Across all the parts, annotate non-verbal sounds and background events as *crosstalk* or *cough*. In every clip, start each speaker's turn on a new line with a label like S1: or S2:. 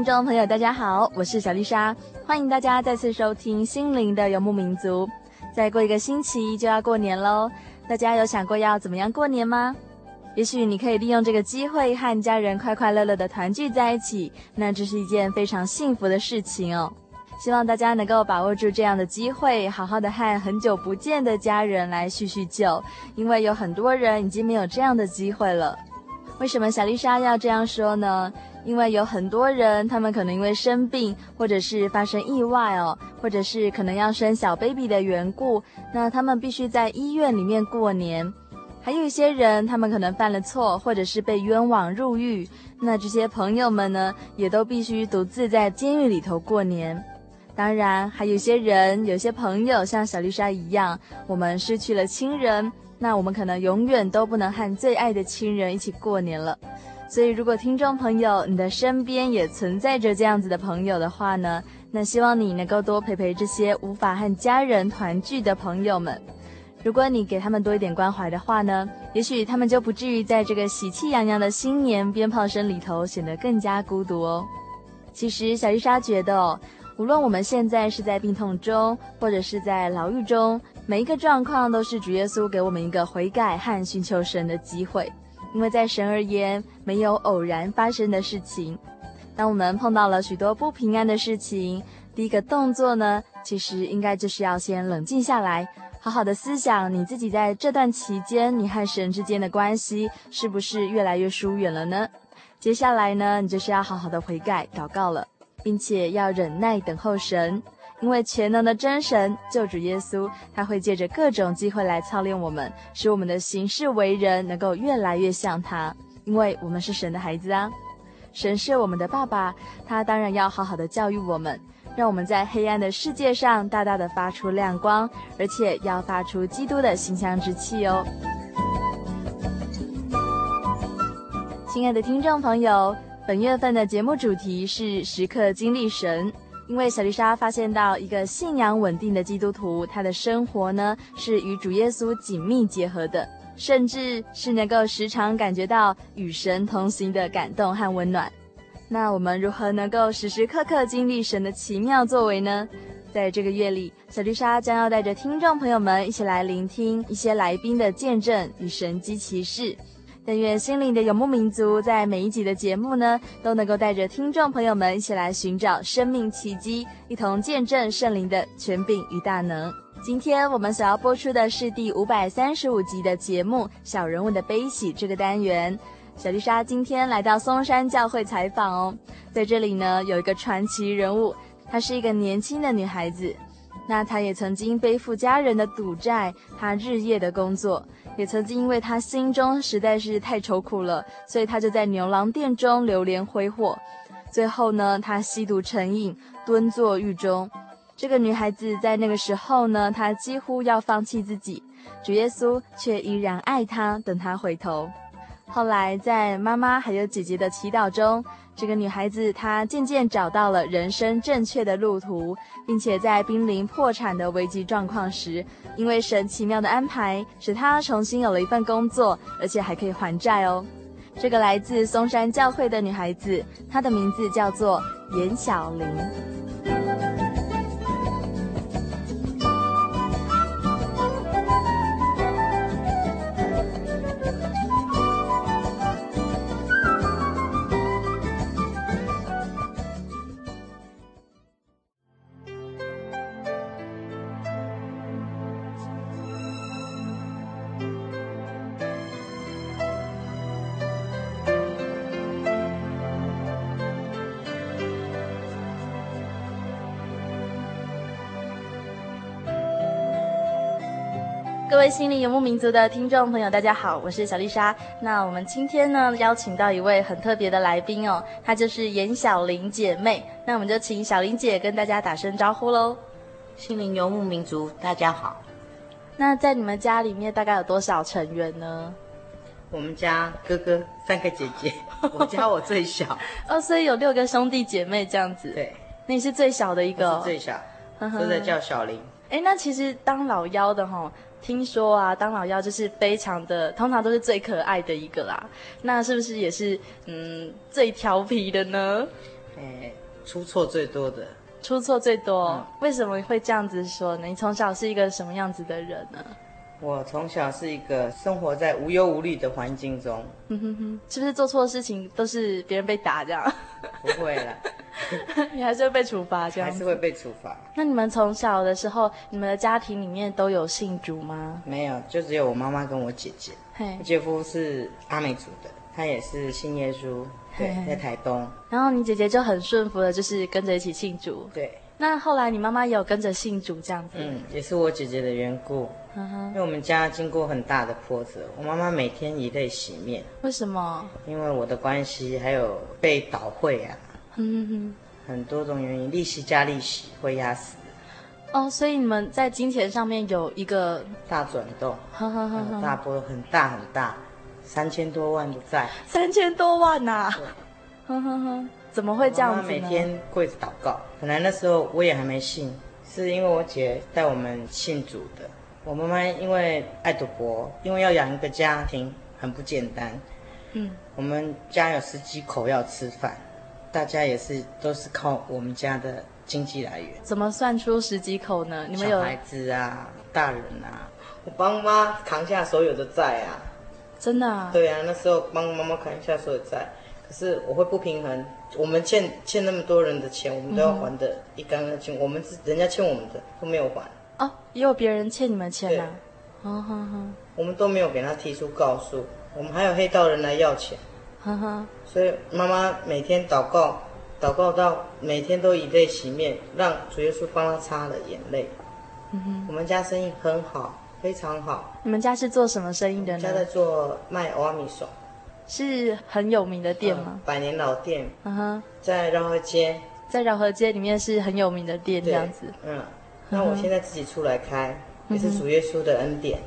S1: 听众朋友，大家好，我是小丽莎，欢迎大家再次收听《心灵的游牧民族》。再过一个星期就要过年喽，大家有想过要怎么样过年吗？也许你可以利用这个机会和家人快快乐乐的团聚在一起，那这是一件非常幸福的事情哦。希望大家能够把握住这样的机会，好好的和很久不见的家人来叙叙旧，因为有很多人已经没有这样的机会了。为什么小丽莎要这样说呢？因为有很多人，他们可能因为生病，或者是发生意外哦，或者是可能要生小 baby 的缘故，那他们必须在医院里面过年。还有一些人，他们可能犯了错，或者是被冤枉入狱，那这些朋友们呢，也都必须独自在监狱里头过年。当然，还有些人，有些朋友像小丽莎一样，我们失去了亲人，那我们可能永远都不能和最爱的亲人一起过年了。所以，如果听众朋友你的身边也存在着这样子的朋友的话呢，那希望你能够多陪陪这些无法和家人团聚的朋友们。如果你给他们多一点关怀的话呢，也许他们就不至于在这个喜气洋洋的新年鞭炮声里头显得更加孤独哦。其实，小丽莎觉得哦，无论我们现在是在病痛中，或者是在牢狱中，每一个状况都是主耶稣给我们一个悔改和寻求神的机会。因为在神而言，没有偶然发生的事情。当我们碰到了许多不平安的事情，第一个动作呢，其实应该就是要先冷静下来，好好的思想你自己在这段期间，你和神之间的关系是不是越来越疏远了呢？接下来呢，你就是要好好的悔改、祷告了，并且要忍耐等候神。因为全能的真神救主耶稣，他会借着各种机会来操练我们，使我们的行事为人能够越来越像他。因为我们是神的孩子啊，神是我们的爸爸，他当然要好好的教育我们，让我们在黑暗的世界上大大的发出亮光，而且要发出基督的馨香之气哦。亲爱的听众朋友，本月份的节目主题是时刻经历神。因为小丽莎发现到一个信仰稳定的基督徒，他的生活呢是与主耶稣紧密结合的，甚至是能够时常感觉到与神同行的感动和温暖。那我们如何能够时时刻刻经历神的奇妙作为呢？在这个月里，小丽莎将要带着听众朋友们一起来聆听一些来宾的见证与神迹奇事。但愿心灵的游牧民族在每一集的节目呢，都能够带着听众朋友们一起来寻找生命奇迹，一同见证圣灵的权柄与大能。今天我们所要播出的是第五百三十五集的节目《小人物的悲喜》这个单元。小丽莎今天来到松山教会采访哦，在这里呢有一个传奇人物，她是一个年轻的女孩子，那她也曾经背负家人的赌债，她日夜的工作。也曾经因为他心中实在是太愁苦了，所以他就在牛郎店中流连挥霍。最后呢，他吸毒成瘾，蹲坐狱中。这个女孩子在那个时候呢，她几乎要放弃自己，主耶稣却依然爱她，等她回头。
S2: 后来在妈妈还有姐姐的祈祷中，这个女孩子她渐渐找到了人生正确的路途，并且在濒临破产的危机状况时，因为神奇妙的安排，使她重新有了一份工作，而且还可以还债哦。这个来自松山教会的女孩子，她的名字叫做严小玲。各位心灵游牧民族的听众朋友，大家好，我是小丽莎。那我们今天呢，邀请到一位很特别的来宾哦，她就是严小玲姐妹。那我们就请小玲姐跟大家打声招呼喽。
S3: 心灵游牧民族，大家好。
S2: 那在你们家里面大概有多少成员呢？
S3: 我们家哥哥三个姐姐，*laughs* 我家我最小
S2: 哦，所以有六个兄弟姐妹这样子。
S3: 对，
S2: 那你是最小的一个，
S3: 是最小，都在叫小玲。
S2: 哎，那其实当老幺的齁。听说啊，当老幺就是非常的，通常都是最可爱的一个啦。那是不是也是嗯最调皮的呢？
S3: 哎，出错最多的。
S2: 出错最多，嗯，为什么会这样子说呢？你从小是一个什么样子的人呢？
S3: 我从小是一个生活在无忧无虑的环境中。
S2: 嗯哼哼，是不是做错事情都是别人被打这样？*laughs*
S3: 不会了。*laughs*
S2: 你还是会被处罚，这样
S3: 还是会被处罚。
S2: 那你们从小的时候，你们的家庭里面都有信主吗？
S3: 没有，就只有我妈妈跟我姐姐。嘿，我姐夫是阿美族的，他也是信耶稣，对，在台东。
S2: 然后你姐姐就很顺服的，就是跟着一起信主。
S3: 对。
S2: 那后来你妈妈也有跟着信主这样子？
S3: 嗯，也是我姐姐的缘故。因为我们家经过很大的波折，我妈妈每天以泪洗面。
S2: 为什么？
S3: 因为我的关系，还有被倒会啊。
S2: 嗯哼，
S3: 很多种原因，利息加利息会压死。
S2: 哦，所以你们在金钱上面有一个
S3: 大转动，呵呵呵大波很大很大，三千多万的债，
S2: 三千多万呐、啊！呵呵呵，怎么会这样子呢？
S3: 妈妈每天跪着祷告，本来那时候我也还没信，是因为我姐带我们信主的。我妈妈因为爱赌博，因为要养一个家庭很不简单。嗯，我们家有十几口要吃饭。大家也是都是靠我们家的经济来源。
S2: 怎么算出十几口呢？你们有
S3: 小孩子啊，大人啊，我帮妈扛下所有的债啊。
S2: 真的啊？
S3: 对啊，那时候帮妈妈扛下所有债，可是我会不平衡。我们欠欠那么多人的钱，我们都要还的一干二净。我们是人家欠我们的都没有还。
S2: 哦，也有别人欠你们钱啊？哦哈哈。
S3: 我们都没有给他提出告诉，我们还有黑道人来要钱。
S2: 哈哈。
S3: 所以妈妈每天祷告，祷告到每天都以泪洗面，让主耶稣帮他擦了眼泪。嗯哼，我们家生意很好，非常好。
S2: 你们家是做什么生意的呢？
S3: 家在做卖蚵仔面线，
S2: 是很有名的店吗？
S3: 嗯、百年老店。
S2: 嗯哼，
S3: 在饶河街，
S2: 在饶河街里面是很有名的店，这样子。
S3: 嗯，那我现在自己出来开，也是主耶稣的恩典。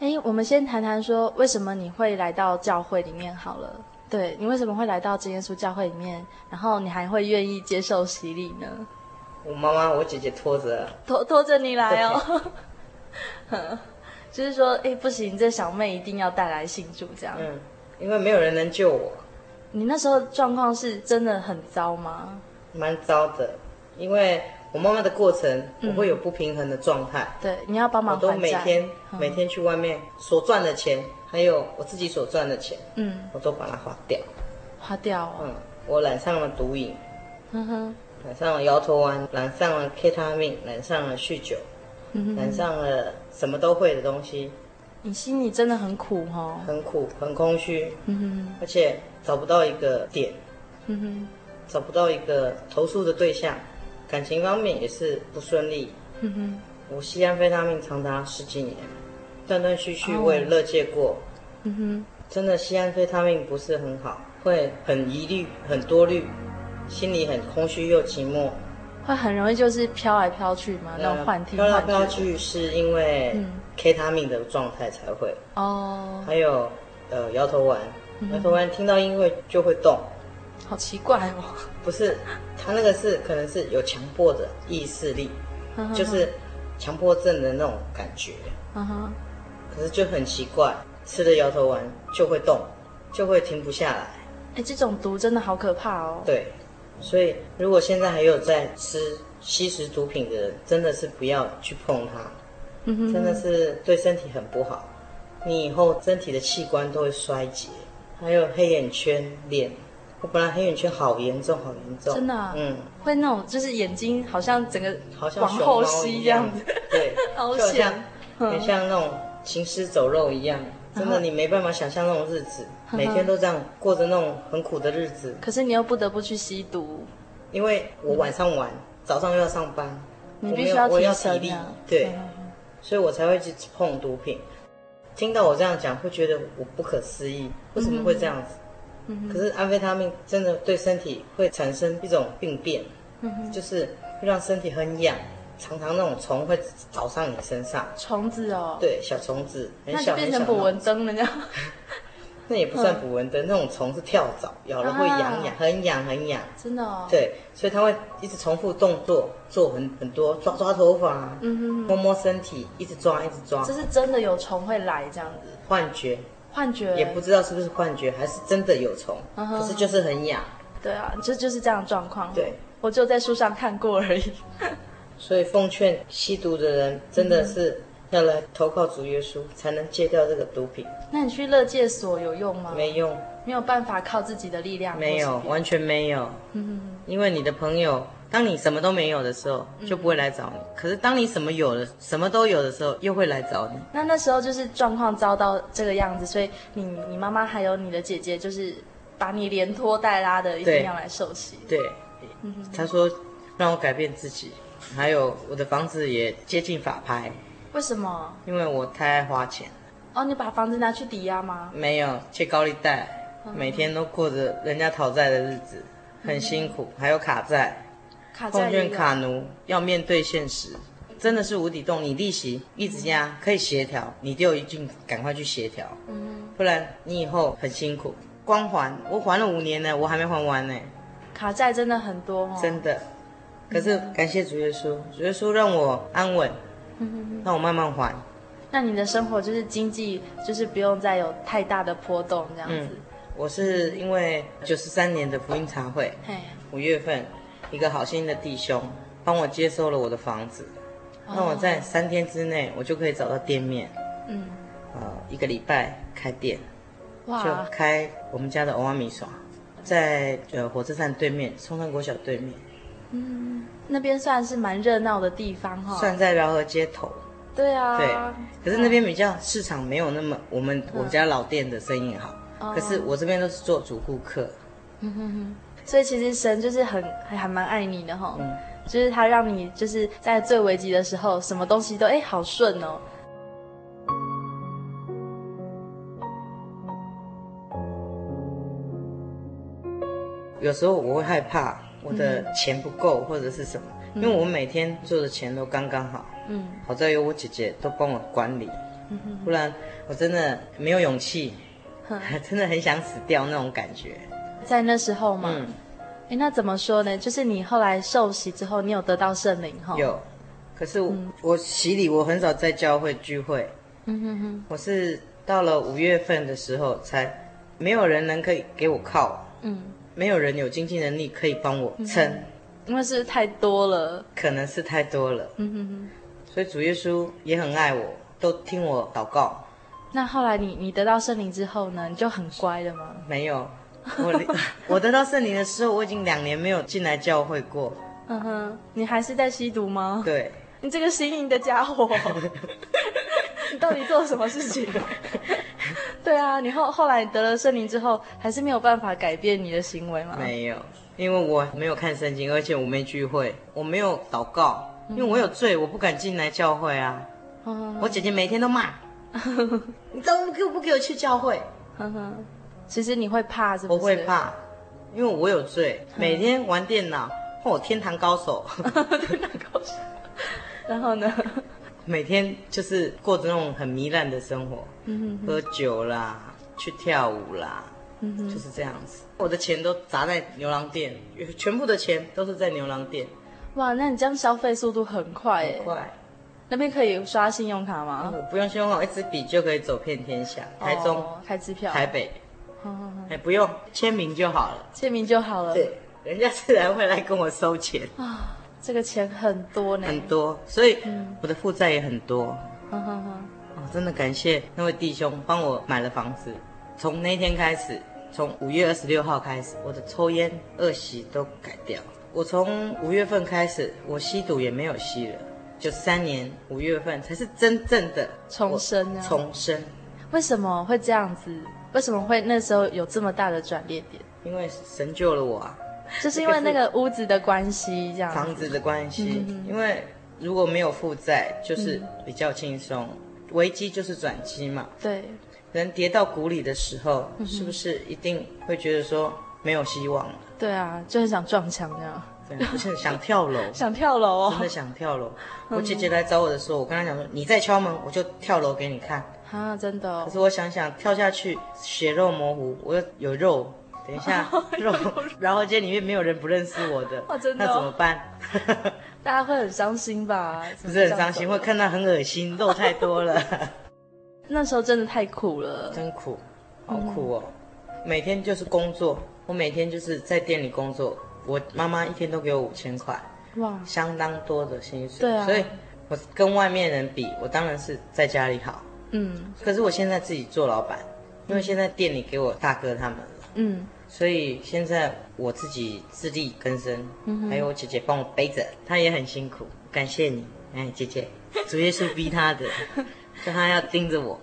S2: 哎、嗯，我们先谈谈说，为什么你会来到教会里面好了。对，你为什么会来到真耶稣教会里面？然后你还会愿意接受洗礼呢？
S3: 我妈妈、我姐姐拖着，*laughs*
S2: 拖拖着你来哦。*laughs* 就是说，哎，不行，这小妹一定要带来信主这样。
S3: 嗯，因为没有人能救我。
S2: 你那时候状况是真的很糟吗？
S3: 蛮糟的，因为我妈妈的过程，我会有不平衡的状态。
S2: 嗯、对，你要帮忙。
S3: 我都每天、嗯、每天去外面所赚的钱。还有我自己所赚的钱，嗯，我都把它花掉，
S2: 花掉、哦。
S3: 嗯，我染上了毒瘾，嗯哼，染上了摇头丸，染上了 K 他命，染上了酗酒，嗯哼，染上了什么都会的东西。
S2: 你心里真的很苦哈、哦，
S3: 很苦，很空虚，嗯哼，而且找不到一个点，嗯哼，找不到一个投诉的对象，感情方面也是不顺利，嗯哼，我吸安非他命长达十几年。断断续续，我也乐戒过，oh. 嗯哼，真的吸安非他命不是很好，会很疑虑、很多虑，心里很空虚又寂寞，
S2: 会很容易就是飘来飘去嘛，那种幻听。
S3: 飘来飘去是因为 K 他命的状态才会。哦，还有呃摇头丸，摇头丸听到音乐就会动，
S2: 好奇怪哦。
S3: 不是，他那个是可能是有强迫的意识力，就是强迫症的那种感觉。可是就很奇怪，吃了摇头丸就会动，就会停不下来。
S2: 哎，这种毒真的好可怕哦。
S3: 对，所以如果现在还有在吃吸食毒品的人，真的是不要去碰它，真的是对身体很不好。你以后身体的器官都会衰竭，还有黑眼圈、脸。我本来黑眼圈好严重，好严重。
S2: 真的啊？
S3: 嗯，
S2: 会那种就是眼睛好像整个
S3: 好像
S2: 往后吸这样子，
S3: 对，*laughs*
S2: 好
S3: 就像很像那种行尸走肉一样。真的，你没办法想象那种日子，每天都这样过着那种很苦的日子。
S2: 可是你又不得不去吸毒，
S3: 因为我晚上玩，早上又要上班，
S2: 你必须要
S3: 我要体力，对，所以我才会去碰毒品。听到我这样讲，会觉得我不可思议，为什么会这样子？可是安非他命真的对身体会产生一种病变，就是会让身体很痒，常常那种虫会找上你身上。
S2: 虫子哦，
S3: 对，小虫子，很小很小。
S2: 那变成捕蚊灯了，这样。*laughs*
S3: 那也不算捕蚊灯，那种虫是跳蚤，咬了会痒痒，很痒很痒。
S2: 真的哦。
S3: 对，所以它会一直重复动作，做很很多，抓抓头发，嗯哼摸摸身体，一直抓一直抓。
S2: 这是真的有虫会来这样子。
S3: 幻觉。
S2: 幻觉
S3: 也不知道是不是幻觉，还是真的有虫，可是就是很痒。
S2: 对啊，就就是这样的状况。
S3: 对，
S2: 我就在书上看过而已。*laughs*
S3: 所以奉劝吸毒的人，真的是要来投靠主耶稣，才能戒掉这个毒品。
S2: 那你去乐戒所有用吗？
S3: 没用，
S2: 没有办法靠自己的力量。
S3: 没有，完全没有。嗯，因为你的朋友。当你什么都没有的时候，就不会来找你。嗯、可是当你什么有了，什么都有的时候，又会来找你。
S2: 那那时候就是状况遭到这个样子，所以你你妈妈还有你的姐姐，就是把你连拖带拉的，一定要来受洗。
S3: 对，他说让我改变自己，还有我的房子也接近法拍。
S2: 为什么？
S3: 因为我太爱花钱。
S2: 哦，你把房子拿去抵押吗？
S3: 没有，借高利贷，每天都过着人家讨债的日子，很辛苦，还有卡债。奉劝卡奴要面对现实，真的是无底洞。你利息一直加，可以协调，你就一定赶快去协调，嗯，不然你以后很辛苦。光还我还了五年呢，我还没还完呢。
S2: 卡债真的很多哦，
S3: 真的。可是感谢主耶稣，主耶稣让我安稳，让我慢慢还。
S2: 那你的生活就是经济，就是不用再有太大的波动这样子。嗯，
S3: 我是因为九十三年的福音茶会，五月份。一个好心的弟兄帮我接收了我的房子，那我在三天之内我就可以找到店面，嗯，呃，一个礼拜开店，哇，就开我们家的欧阿米爽，在呃火车站对面，松山国小对面，
S2: 嗯，那边算是蛮热闹的地方哈，
S3: 算在饶河街头，
S2: 对啊，
S3: 对，可是那边比较市场没有那么我们我们家老店的生意好，可是我这边都是做主顾客，嗯哼哼。
S2: 所以其实神就是很还还蛮爱你的哈，嗯、就是他让你就是在最危急的时候，什么东西都哎好顺哦。
S3: 有时候我会害怕我的钱不够或者是什么，嗯、因为我每天做的钱都刚刚好，嗯，好在有我姐姐都帮我管理，嗯、哼不然我真的没有勇气，嗯、*laughs* 真的很想死掉那种感觉。
S2: 在那时候嘛，哎、嗯，那怎么说呢？就是你后来受洗之后，你有得到圣灵哈？
S3: 有，可是我，嗯、我洗礼，我很少在教会聚会。嗯哼哼，我是到了五月份的时候，才没有人能可以给我靠。嗯，没有人有经济能力可以帮我撑，嗯，
S2: 因为是太多了，
S3: 可能是太多了。嗯哼哼，所以主耶稣也很爱我，都听我祷告。
S2: 那后来你你得到圣灵之后呢？你就很乖了吗？
S3: 没有。*laughs* 我 *laughs* 我得到圣灵的时候，我已经两年没有进来教会过。
S2: 嗯哼，你还是在吸毒吗？
S3: 对，
S2: 你这个心淫的家伙，*laughs* 你到底做了什么事情？对啊，你后后来得了圣灵之后，还是没有办法改变你的行为吗？
S3: 没有，因为我没有看圣经，而且我没聚会，我没有祷告，因为我有罪，我不敢进来教会啊。嗯、我姐姐每天都骂，你都不给我不给我去教会。嗯哼。
S2: 其实你会怕是不是？
S3: 我会怕，因为我有罪，每天玩电脑，哦，天堂高手，*laughs* 天堂高手。*laughs*
S2: 然后呢？
S3: 每天就是过着那种很糜烂的生活，嗯哼哼，喝酒啦，去跳舞啦，就是这样子。我的钱都砸在牛郎店，全部的钱都是在牛郎店。
S2: 哇，那你这样消费速度很快耶，
S3: 很快。
S2: 那边可以刷信用卡吗？
S3: 我不用信用卡，一支笔就可以走遍天下。台中、
S2: 哦、开支票，
S3: 台北，哎，不用签名就好了，
S2: 签名就好了。
S3: 对，人家自然会来跟我收钱
S2: 啊。这个钱很多呢，
S3: 很多，所以我的负债也很多。
S2: 哈哈哈，
S3: 哦，真的感谢那位弟兄帮我买了房子。从那天开始，从五月二十六号开始，我的抽烟恶习都改掉。我从五月份开始，我吸毒也没有吸了。就三年五月份才是真正的
S2: 重生啊！
S3: 重生，
S2: 为什么会这样子？为什么会那时候有这么大的转捩点？
S3: 因为神救了我啊！
S2: 就是因为那个屋子的关系，这样
S3: 房子的关系。嗯、因为如果没有负债，就是比较轻松。嗯、危机就是转机嘛。
S2: 对。
S3: 人跌到谷里的时候，嗯、是不是一定会觉得说没有希望了？
S2: 对啊，就很想撞墙那样。
S3: 对，我现在想跳楼，*laughs*
S2: 想跳楼哦，
S3: 真的想跳楼。我姐姐来找我的时候，我跟她讲说：“你再敲门，我就跳楼给你看。”
S2: 啊，真的。
S3: 可是我想想，跳下去血肉模糊，我有肉，等一下 *laughs* 肉，然后间里面没有人不认识我的，*laughs*
S2: 真的，
S3: 那怎么办？*laughs*
S2: 大家会很伤心吧？
S3: 不是很伤心，会看到很恶心，肉太多了。
S2: 那时候真的太苦了，
S3: 真苦，好苦哦。每天就是工作，我每天就是在店里工作。我妈妈一天都给我五千块，哇，相当多的薪水。
S2: 对啊，
S3: 所以我跟外面人比，我当然是在家里好。
S2: 嗯，
S3: 可是我现在自己做老板，因为现在店里给我大哥他们了。
S2: 嗯，
S3: 所以现在我自己自力更生，嗯，还有我姐姐帮我背着，她也很辛苦。感谢你，哎，姐姐，主耶稣逼她的，*laughs* 叫她要盯着我，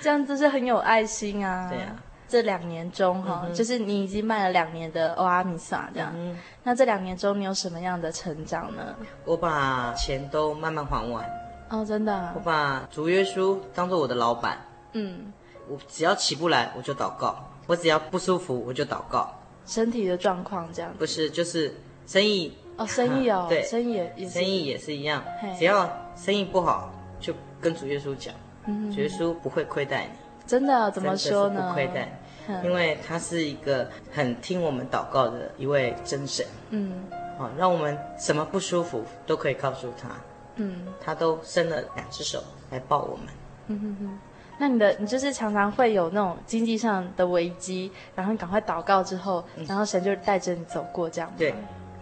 S2: 这样子是很有爱心啊。
S3: 对啊。
S2: 这两年中，哈、嗯，就是你已经卖了两年的欧阿米萨这样。嗯、那这两年中，你有什么样的成长呢？
S3: 我把钱都慢慢还完。
S2: 哦，真的、啊。
S3: 我把主耶稣当做我的老板。
S2: 嗯。
S3: 我只要起不来，我就祷告；我只要不舒服，我就祷告。
S2: 身体的状况这样。
S3: 不是，就是生意。
S2: 哦，生意哦。*laughs*
S3: 对，
S2: 生意也。
S3: 生意也是一样。只要生意不好，就跟主耶稣讲。嗯。主耶稣不会亏待你。
S2: 真的？怎么说呢？
S3: 不亏待。因为他是一个很听我们祷告的一位真神，
S2: 嗯，
S3: 好，让我们什么不舒服都可以告诉他，
S2: 嗯，
S3: 他都伸了两只手来抱我们，
S2: 嗯哼哼。那你的你就是常常会有那种经济上的危机，然后你赶快祷告之后，然后神就带着你走过这样，
S3: 对，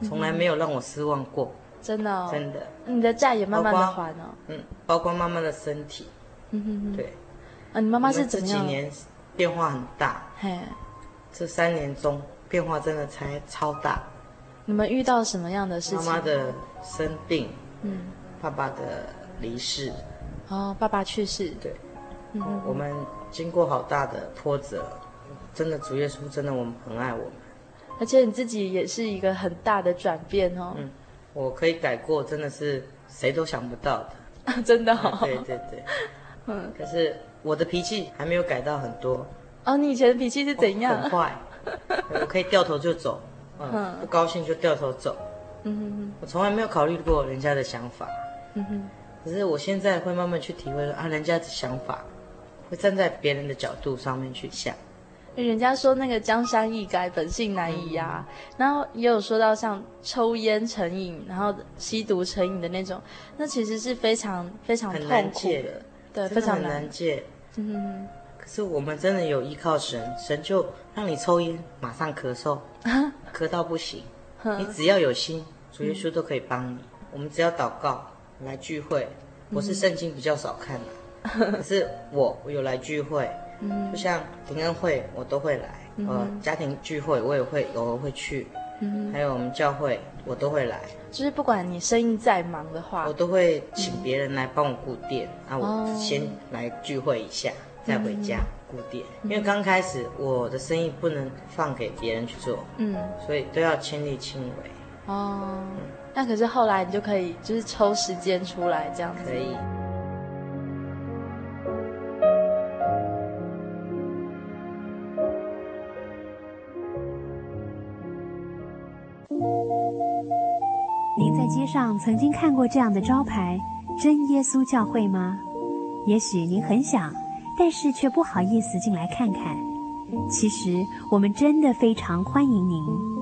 S3: 从来没有让我失望过，
S2: 真的哦，
S3: 真的。
S2: 你的债也慢慢的还哦，
S3: 嗯，包括妈妈的身体，
S2: 嗯哼哼，
S3: 对，
S2: 啊，你妈妈是怎样？
S3: 这几年。变化很大，
S2: 嘿，
S3: 这三年中变化真的才超大。
S2: 你们遇到什么样的事情？
S3: 妈妈的生病，
S2: 嗯，
S3: 爸爸的离世，
S2: 哦，爸爸去世，
S3: 对，
S2: 嗯哼，
S3: 我们经过好大的波折，真的主耶稣真的我们很爱我们，
S2: 而且你自己也是一个很大的转变哦，
S3: 嗯，我可以改过，真的是谁都想不到的，*laughs*
S2: 真的哦，
S3: 对对对，*laughs* 嗯，可是。我的脾气还没有改到很多。
S2: 哦。你以前的脾气是怎样？
S3: 哦、很坏，*laughs* 我可以掉头就走，嗯，嗯。不高兴就掉头走。
S2: 嗯哼哼，
S3: 我从来没有考虑过人家的想法。
S2: 嗯哼，
S3: 可是我现在会慢慢去体会啊，人家的想法，会站在别人的角度上面去想。
S2: 人家说那个江山易改，本性难移啊。嗯、然后也有说到像抽烟成瘾，然后吸毒成瘾的那种，那其实是非常非常痛苦的，对，非常
S3: 难戒。
S2: 嗯，
S3: 可是我们真的有依靠神，神就让你抽烟，马上咳嗽，*laughs* 咳到不行。你只要有心，主耶稣都可以帮你。我们只要祷告，来聚会。我是圣经比较少看的，*laughs* 可是我我有来聚会，就像平安会我都会来，呃，家庭聚会我也会偶尔会去，还有我们教会我都会来。
S2: 就是不管你生意再忙的话，
S3: 我都会请别人来帮我顾店，那、嗯、我先来聚会一下，哦、再回家顾店。嗯、因为刚开始我的生意不能放给别人去做，
S2: 嗯，
S3: 所以都要亲力亲为。
S2: 哦，那、嗯、可是后来你就可以就是抽时间出来这样子。
S3: 可以。
S4: 您在街上曾经看过这样的招牌“真耶稣教会”吗？也许您很想，但是却不好意思进来看看。其实我们真的非常欢迎您。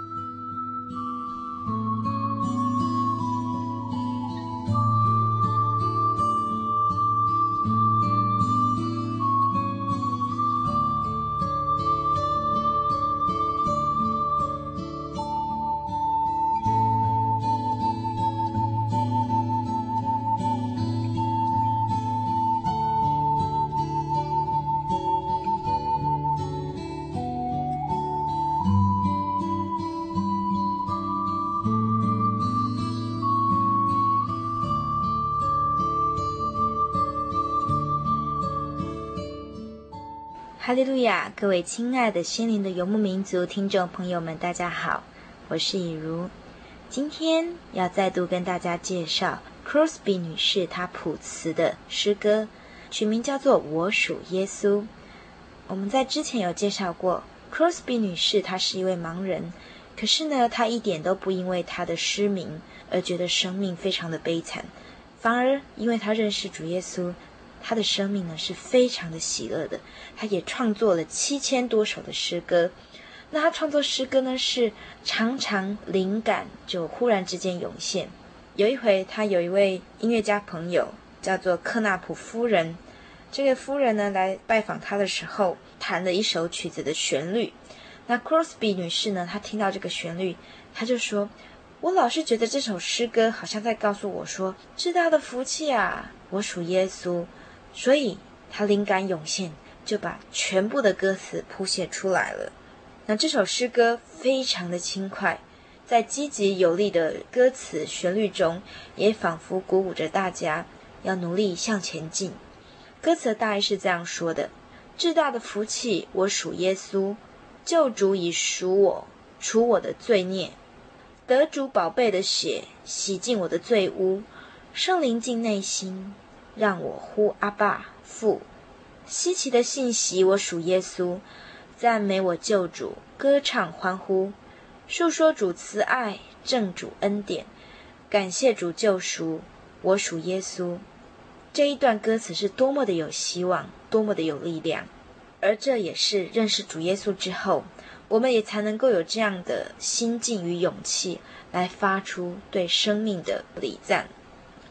S5: 各位亲爱的心灵的游牧民族听众朋友们，大家好，我是以如。今天要再度跟大家介绍 Crosby 女士她谱词的诗歌，取名叫做《我属耶稣》。我们在之前有介绍过，Crosby 女士她是一位盲人，可是呢，她一点都不因为她的失明而觉得生命非常的悲惨，反而因为她认识主耶稣。他的生命呢是非常的喜乐的，他也创作了七千多首的诗歌。那他创作诗歌呢是常常灵感就忽然之间涌现。有一回，他有一位音乐家朋友叫做克纳普夫人，这个夫人呢来拜访他的时候，弹了一首曲子的旋律。那 Crosby 女士呢，她听到这个旋律，她就说：“我老是觉得这首诗歌好像在告诉我说，最大的福气啊，我属耶稣。”所以他灵感涌现，就把全部的歌词谱写出来了。那这首诗歌非常的轻快，在积极有力的歌词旋律中，也仿佛鼓舞着大家要努力向前进。歌词大概是这样说的：“至大的福气，我属耶稣，救主已赎我，除我的罪孽，得主宝贝的血洗净我的罪污，圣灵进内心。”让我呼阿爸父，稀奇的信息，我属耶稣，赞美我救主，歌唱欢呼，述说主慈爱，证主恩典，感谢主救赎，我属耶稣。这一段歌词是多么的有希望，多么的有力量，而这也是认识主耶稣之后，我们也才能够有这样的心境与勇气，来发出对生命的礼赞。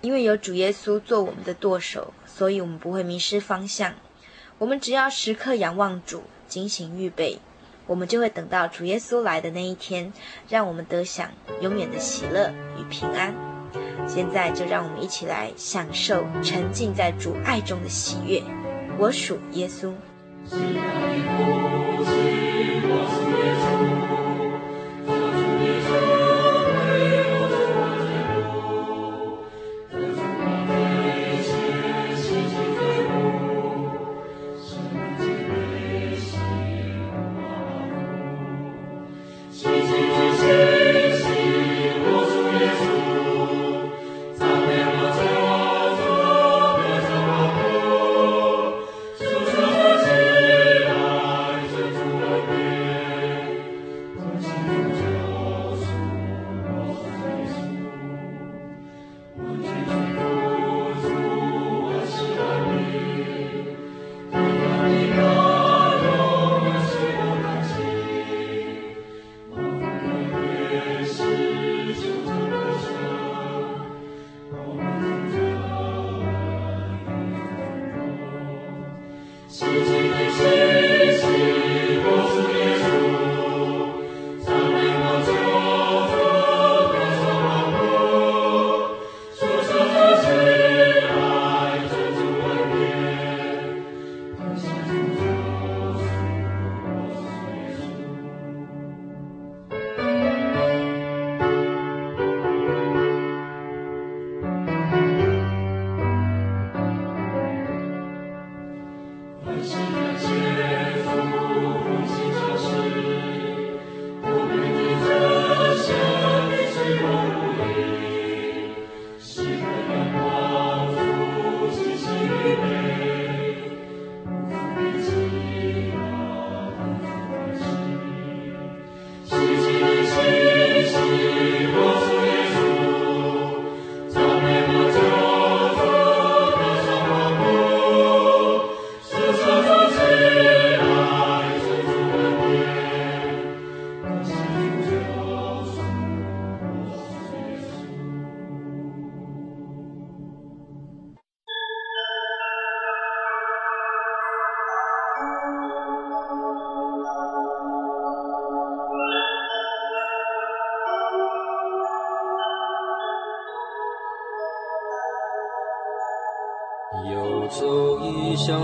S5: 因为有主耶稣做我们的舵手，所以我们不会迷失方向。我们只要时刻仰望主，警醒预备，我们就会等到主耶稣来的那一天，让我们得享永远的喜乐与平安。现在就让我们一起来享受沉浸在主爱中的喜悦。我属耶
S6: 稣。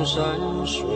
S6: 山水，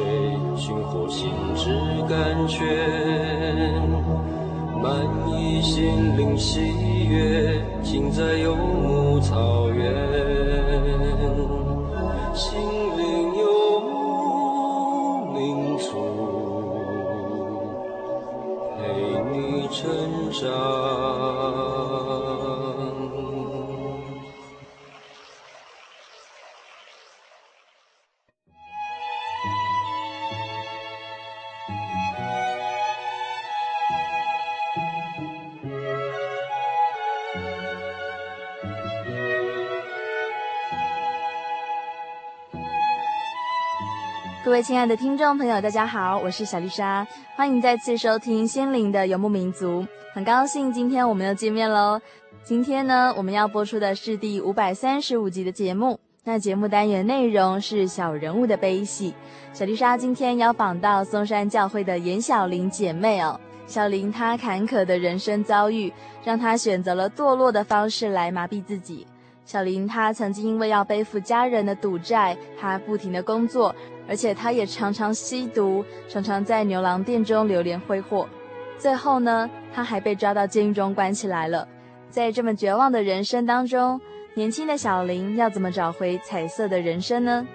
S1: 亲爱的听众朋友，大家好，我是小丽莎，欢迎再次收听《心灵的游牧民族》。很高兴今天我们又见面喽。今天呢，我们要播出的是第五百三十五集的节目。那节目单元内容是小人物的悲喜。小丽莎今天邀访到松山教会的严小玲姐妹哦。小玲她坎坷的人生遭遇，让她选择了堕落的方式来麻痹自己。小玲她曾经因为要背负家人的赌债，她不停的工作。而且他也常常吸毒，常常在牛郎店中流连挥霍。最后呢，他还被抓到监狱中关起来了。在这么绝望的人生当中，年轻的小林要怎么找回彩色的人生呢？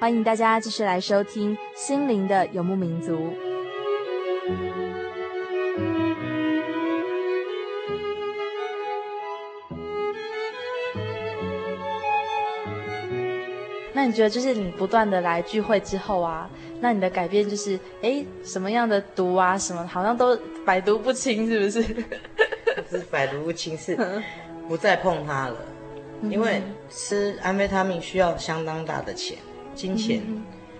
S1: 欢迎大家继续来收听《心灵的游牧民族》。你觉得，就是你不断的来聚会之后啊，那你的改变就是，哎，什么样的毒啊，什么好像都百毒不侵，是不是？
S3: 不是百毒不侵，是不再碰它了。因为吃安非他命需要相当大的钱，金钱。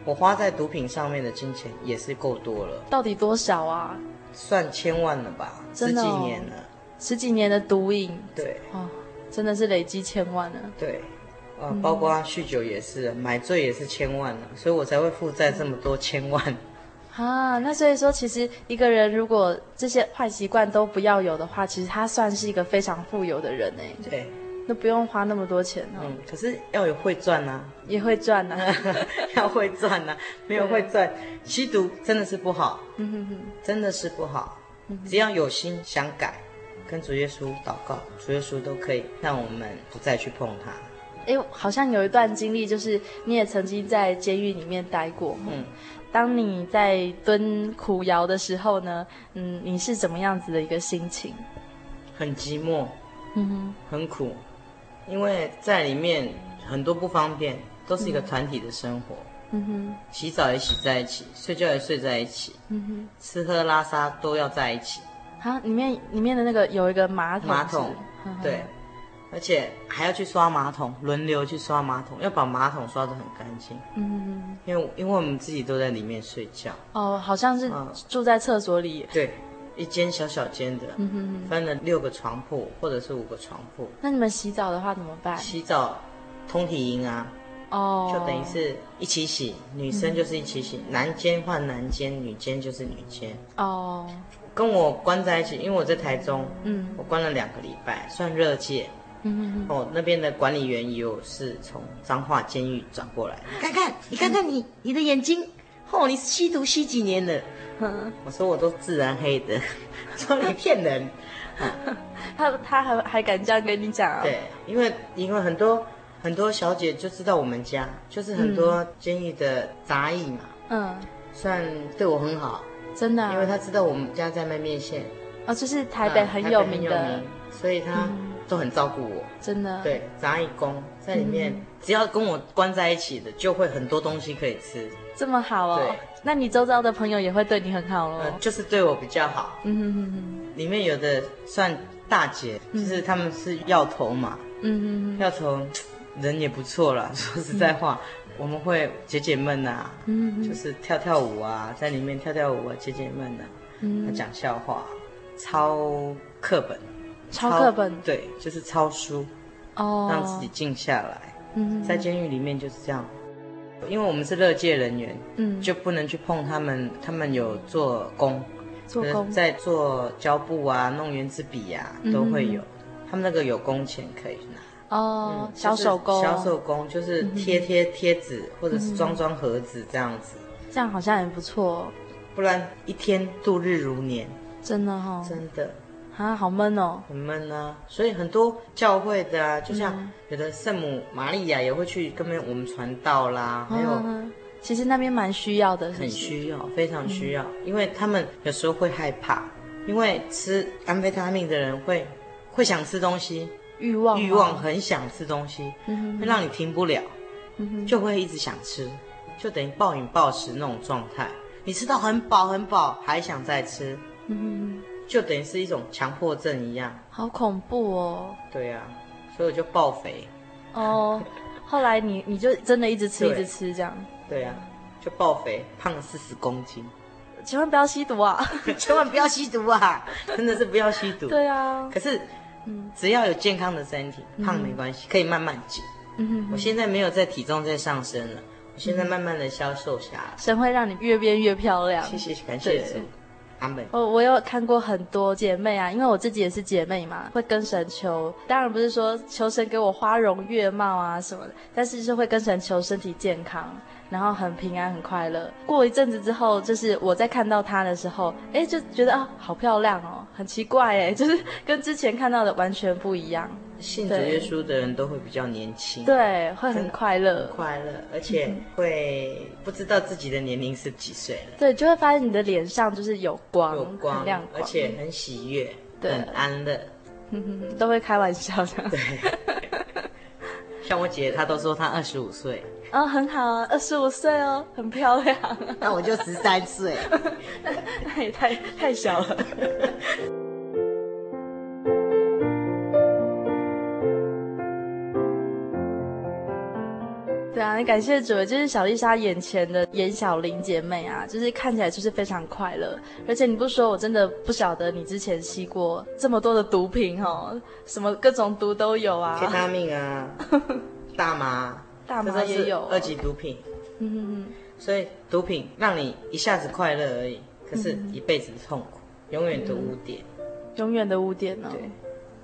S3: 我花在毒品上面的金钱也是够多了。
S1: 到底多少啊？
S3: 算千万了吧？十几年了，
S1: 十几年的毒瘾。
S3: 对。
S1: 哦，真的是累积千万了。
S3: 对。啊，包括酗酒也是，买醉也是千万了，所以我才会负债这么多千万。*laughs*
S1: 啊，那所以说，其实一个人如果这些坏习惯都不要有的话，其实他算是一个非常富有的人哎。
S3: 对，
S1: 那不用花那么多钱哦。
S3: 嗯，可是要有会赚呐，
S1: 也会赚呐，*laughs*
S3: 要会赚呐，没有会赚，吸毒真的是不好，嗯哼哼，真的是不好。只要有心想改，跟主耶稣祷告，主耶稣都可以让我们不再去碰它。
S1: 哎，好像有一段经历，就是你也曾经在监狱里面待过。嗯，当你在蹲苦窑的时候呢，嗯，你是怎么样子的一个心情？
S3: 很寂寞，嗯哼，很苦，因为在里面很多不方便，都是一个团体的生活。嗯哼，洗澡也洗在一起，睡觉也睡在一起。嗯哼，吃喝拉撒都要在一起。
S1: 啊，里面里面的那个有一个马桶。
S3: 马桶，对。而且还要去刷马桶，轮流去刷马桶，要把马桶刷得很干净。嗯，因为因为我们自己都在里面睡觉。
S1: 哦，好像是住在厕所里。
S3: 对，一间小小间的，嗯哼，分了六个床铺或者是五个床铺。
S1: 那你们洗澡的话怎么办？
S3: 洗澡通体营啊。哦。就等于是一起洗，女生就是一起洗，男间换男间，女间就是女间。哦。跟我关在一起，因为我在台中，嗯，我关了两个礼拜，算热戒。嗯哦，那边的管理员有是从彰化监狱转过来，看看你看看你你的眼睛，哦，你是吸毒吸几年了？*laughs* 我说我都自然黑的，*laughs* 说你骗人，*laughs*
S1: 他他还还敢这样跟你讲啊？
S3: 对，因为因为很多很多小姐就知道我们家，就是很多监狱的杂役嘛，嗯，算对我很好，
S1: 真的，
S3: 因为他知道我们家在卖面线，
S1: 哦，就是台北很有名的，
S3: 所以他。都很照顾我，
S1: 真的。
S3: 对，杂役工在里面，嗯、只要跟我关在一起的，就会很多东西可以吃。
S1: 这么好哦。对，那你周遭的朋友也会对你很好哦。
S3: 呃、就是对我比较好。嗯哼哼哼。里面有的算大姐，就是他们是要头嘛。嗯哼哼。要头 *tsk* 人也不错啦，*laughs* 说实在话，嗯、我们会解解闷呐、啊。嗯哼。就是跳跳舞啊，在里面跳跳舞啊，解解闷呐、啊。嗯。讲笑话，抄课本。
S1: 抄课本，
S3: 对，就是抄书，哦，让自己静下来。嗯，在监狱里面就是这样，因为我们是乐界人员，嗯，就不能去碰他们。他们有做工，做工在做胶布啊，弄原子笔啊，都会有。他们那个有工钱可以拿。
S2: 哦，
S3: 嗯、
S2: 小手工，
S3: 小手工就是贴贴贴纸，或者是装装盒子这样子，
S2: 这样好像也不错。
S3: 不然一天度日如年，
S2: 真的哈、哦，
S3: 真的
S2: 啊，好闷哦，
S3: 很闷啊。所以很多教会的啊，就像有的圣母玛利亚也会去跟我们传道啦，还有。
S2: 其实那边蛮需要的，
S3: 很需要，非常需要，嗯、因为他们有时候会害怕，因为吃安非他命的人会会想吃东西，
S2: 欲望欲
S3: 望很想吃东西，会让你停不了，就会一直想吃，就等于暴饮暴食那种状态。你吃到很饱很饱，还想再吃，就等于是一种强迫症一样，
S2: 好恐怖哦。
S3: 对呀、啊，所以我就爆肥。
S2: 哦，后来你你就真的一直吃一直吃这样。
S3: 对呀、啊，就爆肥，胖了四十公斤。
S2: 千万不要吸毒啊！*laughs*
S3: 千万不要吸毒啊！真的是不要吸毒。
S2: 对啊。
S3: 可是，嗯，只要有健康的身体，嗯、胖没关系，可以慢慢减。嗯哼哼。我现在没有在体重在上升了，我现在慢慢的消瘦下来。
S2: 神会让你越变越漂亮。
S3: 谢谢，感谢主。阿门。
S2: 我我有看过很多姐妹啊，因为我自己也是姐妹嘛，会跟神求。当然不是说求神给我花容月貌啊什么的，但是是会跟神求身体健康。然后很平安很快乐。过一阵子之后，就是我在看到他的时候，哎，就觉得啊，好漂亮哦，很奇怪哎，*laughs* 就是跟之前看到的完全不一样。
S3: 信主耶稣的人都会比较年轻，
S2: 对，会很快乐，
S3: 很快乐，而且会不知道自己的年龄是几岁了。
S2: 对，就会发现你的脸上就是有光，
S3: 有光，
S2: 亮光，
S3: 而且很喜悦，对很安乐，
S2: 都会开玩笑的。
S3: 对，*laughs* 像我姐，她都说她二十五岁。
S2: 哦，很好啊，二十五岁哦，很漂亮。*laughs*
S3: 那我就十三岁，*laughs*
S2: 那也太太小了。*laughs* 对啊，你感谢主，就是小丽莎眼前的颜小玲姐妹啊，就是看起来就是非常快乐。而且你不说，我真的不晓得你之前吸过这么多的毒品哦，什么各种毒都有啊，
S3: 维他命啊，大麻。
S2: 大麻也有
S3: 二级毒品，嗯嗯嗯，所以毒品让你一下子快乐而已，可是一辈子的痛苦，永远的污点，
S2: 永远的污点呢？
S3: 对，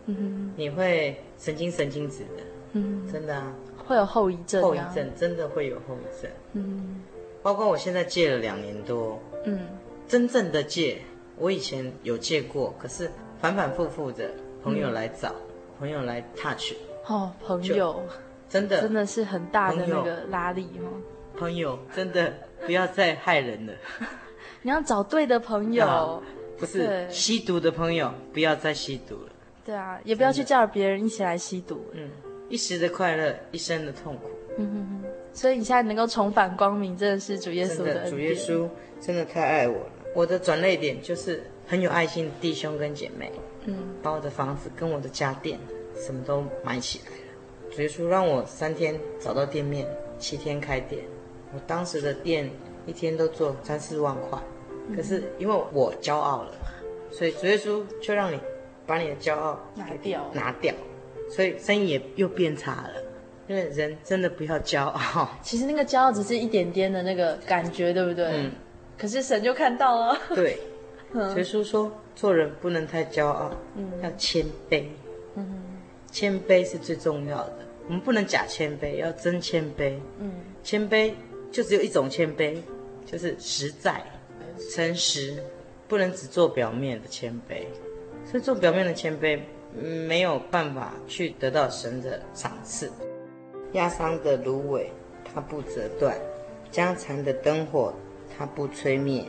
S3: 嗯哼，你会神经神经质的，嗯，真的啊，
S2: 会有后遗症，
S3: 后遗症真的会有后遗症，嗯，包括我现在戒了两年多，嗯，真正的戒，我以前有戒过，可是反反复复的朋友来找，朋友来 touch，
S2: 哦，朋友。
S3: 真的，
S2: 真的是很大的那个拉力哦。
S3: 朋友，真的不要再害人了。*laughs*
S2: 你要找对的朋友，
S3: 不是吸毒的朋友，不要再吸毒了。
S2: 对啊，也不要去叫别人一起来吸毒。
S3: 嗯，一时的快乐，一生的痛苦。
S2: 嗯哼哼。所以你现在能够重返光明，真的是主耶稣的。
S3: 主耶稣真的太爱我了。我的转泪点就是很有爱心的弟兄跟姐妹，嗯，把我的房子跟我的家电什么都买起来。主耶稣让我三天找到店面，七天开店。我当时的店一天都做三四万块，可是因为我骄傲了，所以主耶稣就让你把你的骄傲
S2: 拿掉，
S3: 拿掉，所以生意也又变差了。因为人真的不要骄傲。
S2: 其实那个骄傲只是一点点的那个感觉，对不对？嗯。可是神就看到了。
S3: 对。主耶稣说，做人不能太骄傲，嗯，要谦卑。嗯。谦卑是最重要的。我们不能假谦卑，要真谦卑。嗯，谦卑就只有一种谦卑，就是实在、诚实，不能只做表面的谦卑。所以做表面的谦卑，没有办法去得到神的赏赐。压伤的芦苇，它不折断；将残的灯火，它不吹灭。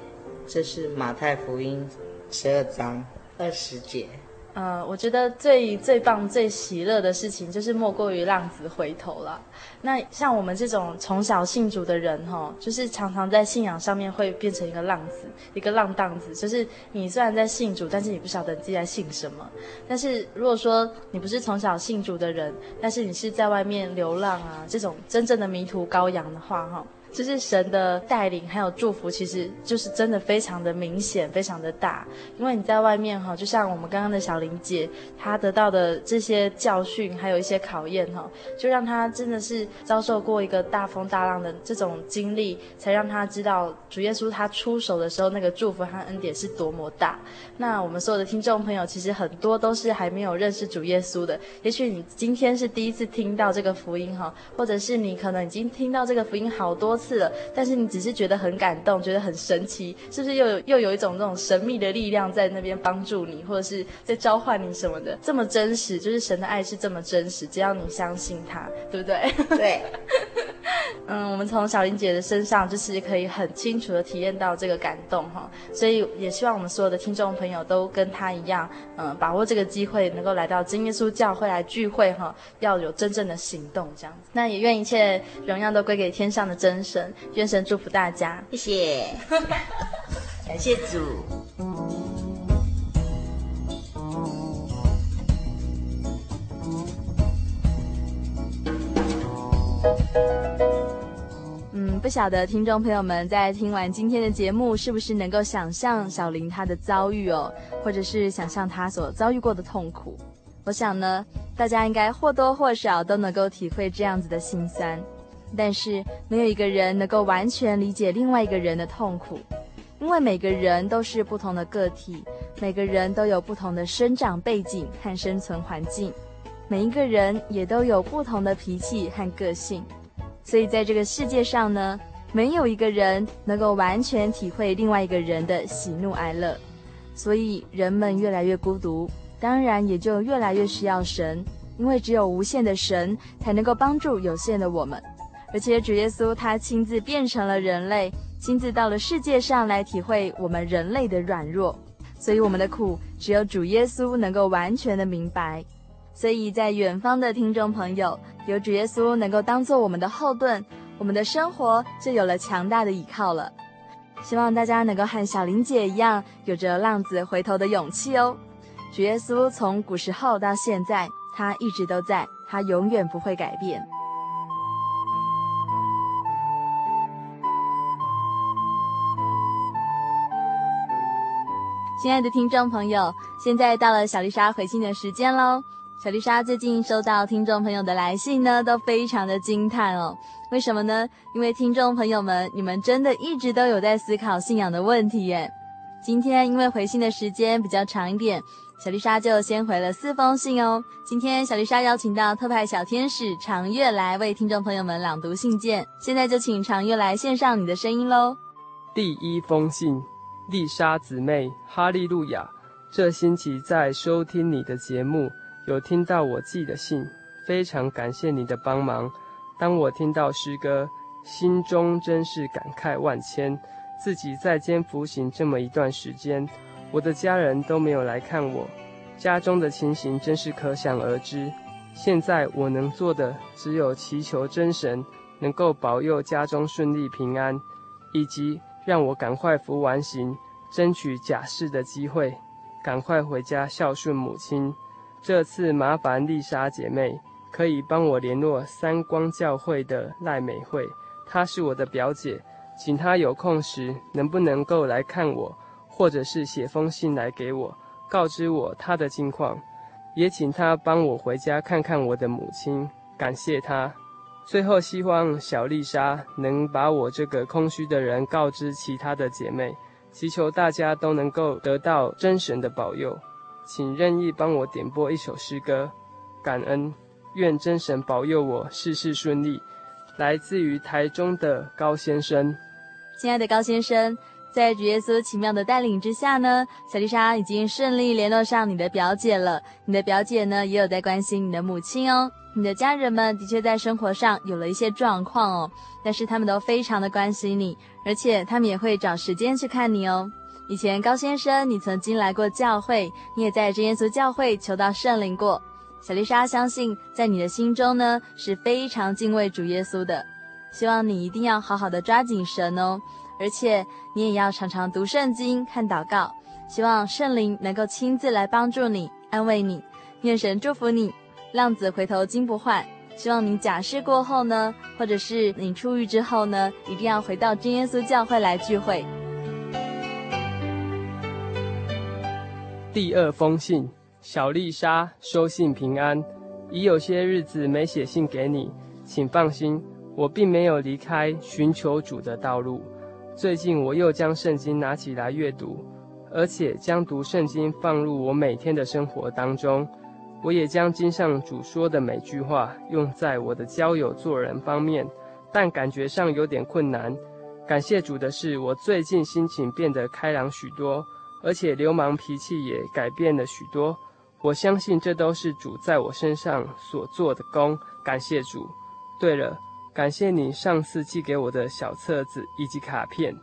S3: 这是马太福音十二章二十节。
S2: 呃，我觉得最最棒、最喜乐的事情，就是莫过于浪子回头了。那像我们这种从小信主的人，哈，就是常常在信仰上面会变成一个浪子，一个浪荡子。就是你虽然在信主，但是你不晓得你自己在信什么。但是如果说你不是从小信主的人，但是你是在外面流浪啊，这种真正的迷途羔羊的话，哈。
S1: 就是神的带领还有祝福，其实就是真的非常的明显，非常的大。因为你在外面哈，就像我们刚刚的小林姐，她得到的这些教训，还有一些考验哈，就让她真的是遭受过一个大风大浪的这种经历，才让她知道主耶稣他出手的时候，那个祝福和恩典是多么大。那我们所有的听众朋友，其实很多都是还没有认识主耶稣的。也许你今天是第一次听到这个福音哈，或者是你可能已经听到这个福音好多次了，但是你只是觉得很感动，觉得很神奇，是不是又有又有一种这种神秘的力量在那边帮助你，或者是在召唤你什么的？这么真实，就是神的爱是这么真实，只要你相信他，对不对？
S3: 对。*laughs*
S1: 嗯，我们从小林姐的身上就是可以很清楚的体验到这个感动哈，所以也希望我们所有的听众朋友都跟她一样，嗯，把握这个机会，能够来到真耶稣教会来聚会哈，要有真正的行动这样子。那也愿一切荣耀都归给天上的真神，愿神祝福大家，
S3: 谢谢，*laughs* 感谢主。
S1: 嗯，不晓得听众朋友们在听完今天的节目，是不是能够想象小林他的遭遇哦，或者是想象他所遭遇过的痛苦？我想呢，大家应该或多或少都能够体会这样子的心酸。但是没有一个人能够完全理解另外一个人的痛苦，因为每个人都是不同的个体，每个人都有不同的生长背景和生存环境，每一个人也都有不同的脾气和个性。所以，在这个世界上呢，没有一个人能够完全体会另外一个人的喜怒哀乐。所以，人们越来越孤独，当然也就越来越需要神，因为只有无限的神才能够帮助有限的我们。而且，主耶稣他亲自变成了人类，亲自到了世界上来体会我们人类的软弱。所以，我们的苦只有主耶稣能够完全的明白。所以在远方的听众朋友，有主耶稣能够当做我们的后盾，我们的生活就有了强大的依靠了。希望大家能够和小林姐一样，有着浪子回头的勇气哦。主耶稣从古时候到现在，他一直都在，他永远不会改变。亲爱的听众朋友，现在到了小丽莎回信的时间喽。小丽莎最近收到听众朋友的来信呢，都非常的惊叹哦。为什么呢？因为听众朋友们，你们真的一直都有在思考信仰的问题耶。今天因为回信的时间比较长一点，小丽莎就先回了四封信哦。今天小丽莎邀请到特派小天使长月来为听众朋友们朗读信件，现在就请长月来献上你的声音喽。
S7: 第一封信，丽莎姊妹，哈利路亚。这星期在收听你的节目。有听到我寄的信，非常感谢你的帮忙。当我听到诗歌，心中真是感慨万千。自己在监服刑这么一段时间，我的家人都没有来看我，家中的情形真是可想而知。现在我能做的只有祈求真神能够保佑家中顺利平安，以及让我赶快服完刑，争取假释的机会，赶快回家孝顺母亲。这次麻烦丽莎姐妹可以帮我联络三光教会的赖美惠，她是我的表姐，请她有空时能不能够来看我，或者是写封信来给我，告知我她的近况，也请她帮我回家看看我的母亲，感谢她。最后希望小丽莎能把我这个空虚的人告知其他的姐妹，祈求大家都能够得到真神的保佑。请任意帮我点播一首诗歌，感恩，愿真神保佑我事事顺利。来自于台中的高先生，
S1: 亲爱的高先生，在主耶稣奇妙的带领之下呢，小丽莎已经顺利联络上你的表姐了。你的表姐呢，也有在关心你的母亲哦。你的家人们的确在生活上有了一些状况哦，但是他们都非常的关心你，而且他们也会找时间去看你哦。以前高先生，你曾经来过教会，你也在真耶稣教会求到圣灵过。小丽莎相信，在你的心中呢，是非常敬畏主耶稣的。希望你一定要好好的抓紧神哦，而且你也要常常读圣经、看祷告。希望圣灵能够亲自来帮助你、安慰你。愿神祝福你，浪子回头金不换。希望你假释过后呢，或者是你出狱之后呢，一定要回到真耶稣教会来聚会。
S7: 第二封信，小丽莎收信平安。已有些日子没写信给你，请放心，我并没有离开寻求主的道路。最近我又将圣经拿起来阅读，而且将读圣经放入我每天的生活当中。我也将经上主说的每句话用在我的交友做人方面，但感觉上有点困难。感谢主的是，我最近心情变得开朗许多，而且流氓脾气也改变了许多。我相信这都是主在我身上所做的工，感谢主。对了，感谢你上次寄给我的小册子以及卡片，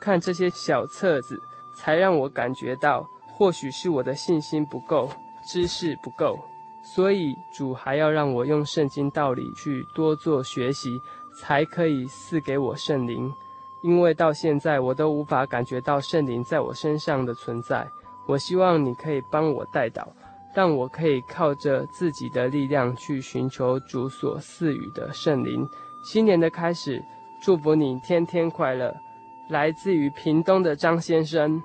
S7: 看这些小册子，才让我感觉到，或许是我的信心不够，知识不够，所以主还要让我用圣经道理去多做学习，才可以赐给我圣灵。因为到现在我都无法感觉到圣灵在我身上的存在，我希望你可以帮我代祷。让我可以靠着自己的力量去寻求主所赐予的圣灵。新年的开始，祝福你天天快乐。来自于屏东的张先生，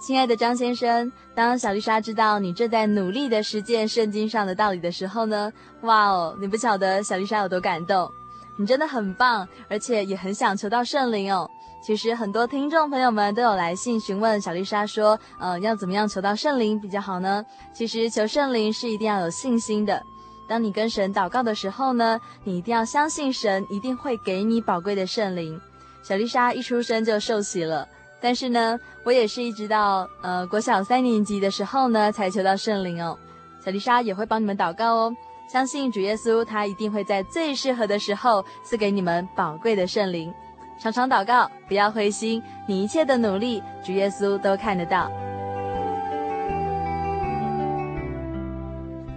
S1: 亲爱的张先生，当小丽莎知道你正在努力的实践圣经上的道理的时候呢，哇哦，你不晓得小丽莎有多感动。你真的很棒，而且也很想求到圣灵哦。其实很多听众朋友们都有来信询问小丽莎说，呃，要怎么样求到圣灵比较好呢？其实求圣灵是一定要有信心的。当你跟神祷告的时候呢，你一定要相信神一定会给你宝贵的圣灵。小丽莎一出生就受洗了，但是呢，我也是一直到呃国小三年级的时候呢才求到圣灵哦。小丽莎也会帮你们祷告哦，相信主耶稣他一定会在最适合的时候赐给你们宝贵的圣灵。常常祷告，不要灰心，你一切的努力，主耶稣都看得到。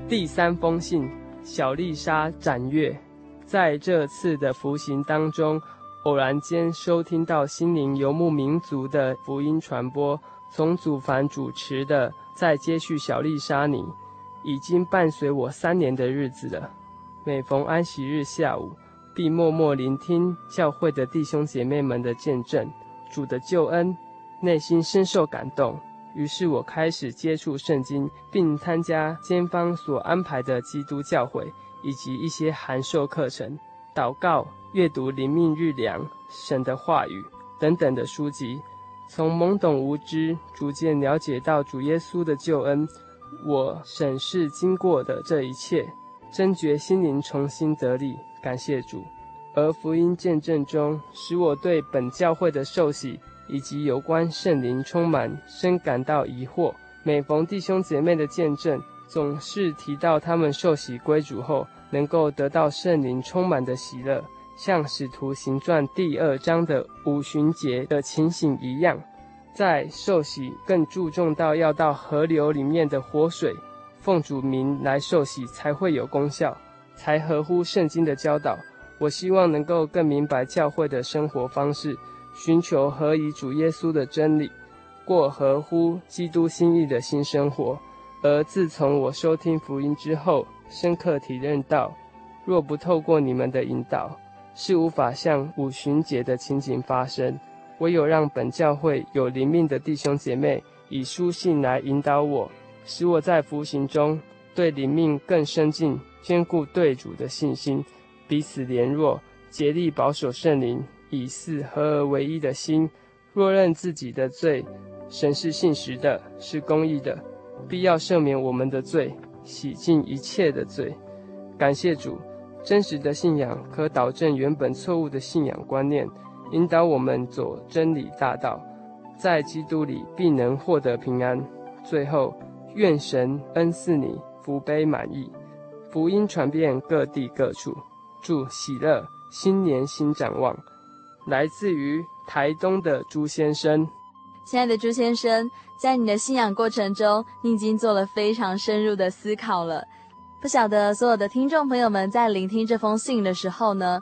S7: 第三封信，小丽莎展月，在这次的服刑当中，偶然间收听到心灵游牧民族的福音传播，从祖凡主持的，在接续小丽莎你，已经伴随我三年的日子了。每逢安息日下午。必默默聆听教会的弟兄姐妹们的见证，主的救恩，内心深受感动。于是我开始接触圣经，并参加监方所安排的基督教会以及一些函授课程、祷告、阅读灵命日粮、神的话语等等的书籍。从懵懂无知，逐渐了解到主耶稣的救恩。我审视经过的这一切，真觉心灵重新得力。感谢主，而福音见证中，使我对本教会的受洗以及有关圣灵充满深感到疑惑。每逢弟兄姐妹的见证，总是提到他们受洗归主后，能够得到圣灵充满的喜乐，像使徒行传第二章的五旬节的情形一样。在受洗更注重到要到河流里面的活水，奉主名来受洗才会有功效。才合乎圣经的教导。我希望能够更明白教会的生活方式，寻求合以主耶稣的真理，过合乎基督心意的新生活。而自从我收听福音之后，深刻体认到，若不透过你们的引导，是无法像五旬节的情景发生。唯有让本教会有灵命的弟兄姐妹以书信来引导我，使我在服刑中对灵命更深进。坚固对主的信心，彼此联络，竭力保守圣灵，以赐合而为一的心。若认自己的罪，神是信实的，是公义的，必要赦免我们的罪，洗净一切的罪。感谢主，真实的信仰可导正原本错误的信仰观念，引导我们走真理大道，在基督里必能获得平安。最后，愿神恩赐你福杯满溢。福音传遍各地各处，祝喜乐，新年新展望。来自于台东的朱先生，
S1: 亲爱的朱先生，在你的信仰过程中，你已经做了非常深入的思考了。不晓得所有的听众朋友们在聆听这封信的时候呢，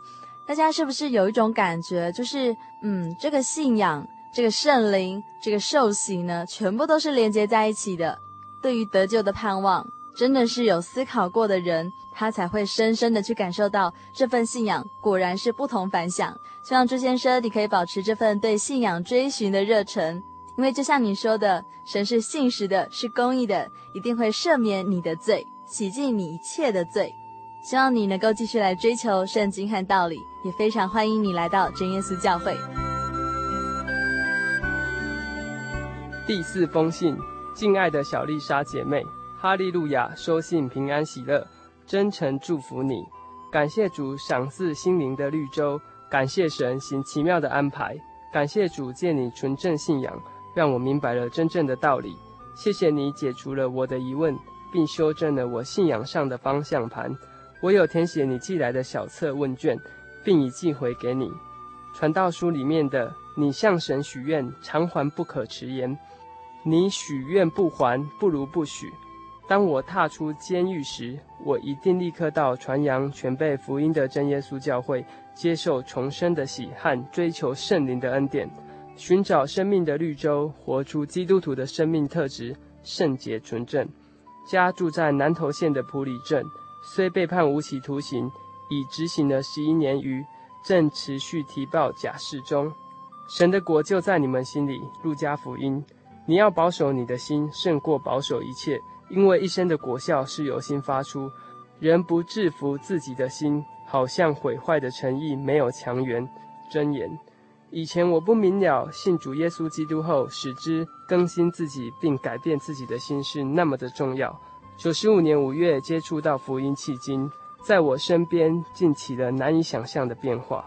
S1: 大家是不是有一种感觉，就是嗯，这个信仰、这个圣灵、这个受洗呢，全部都是连接在一起的。对于得救的盼望。真的是有思考过的人，他才会深深的去感受到这份信仰果然是不同凡响。希望朱先生你可以保持这份对信仰追寻的热忱，因为就像你说的，神是信实的，是公义的，一定会赦免你的罪，洗净你一切的罪。希望你能够继续来追求圣经和道理，也非常欢迎你来到真耶稣教会。
S7: 第四封信，敬爱的小丽莎姐妹。哈利路亚，收信平安喜乐，真诚祝福你。感谢主赏赐心灵的绿洲，感谢神行奇妙的安排，感谢主借你纯正信仰，让我明白了真正的道理。谢谢你解除了我的疑问，并修正了我信仰上的方向盘。我有填写你寄来的小册问卷，并已寄回给你。传道书里面的“你向神许愿，偿还不可迟延”，你许愿不还，不如不许。当我踏出监狱时，我一定立刻到传扬全备福音的真耶稣教会，接受重生的喜和追求圣灵的恩典，寻找生命的绿洲，活出基督徒的生命特质，圣洁纯正。家住在南投县的埔里镇，虽被判无期徒刑，已执行了十一年余，正持续提报假释中。神的国就在你们心里。路加福音，你要保守你的心，胜过保守一切。因为一生的果效是由心发出，人不制服自己的心，好像毁坏的诚意没有强援。箴言。以前我不明了，信主耶稣基督后，使之更新自己并改变自己的心是那么的重要。九十五年五月接触到福音契经，在我身边竟起了难以想象的变化。